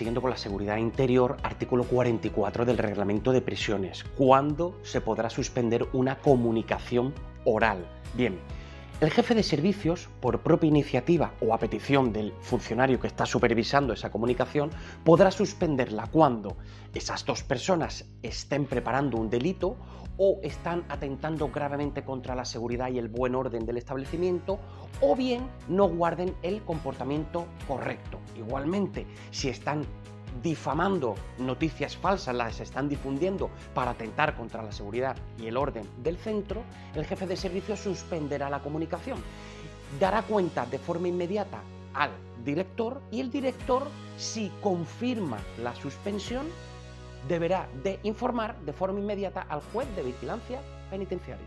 Siguiendo con la seguridad interior, artículo 44 del reglamento de prisiones. ¿Cuándo se podrá suspender una comunicación oral? Bien, el jefe de servicios, por propia iniciativa o a petición del funcionario que está supervisando esa comunicación, podrá suspenderla cuando esas dos personas estén preparando un delito o están atentando gravemente contra la seguridad y el buen orden del establecimiento o bien no guarden el comportamiento correcto. Igualmente, si están difamando noticias falsas, las están difundiendo para atentar contra la seguridad y el orden del centro, el jefe de servicio suspenderá la comunicación. Dará cuenta de forma inmediata al director y el director, si confirma la suspensión, deberá de informar de forma inmediata al juez de vigilancia penitenciaria.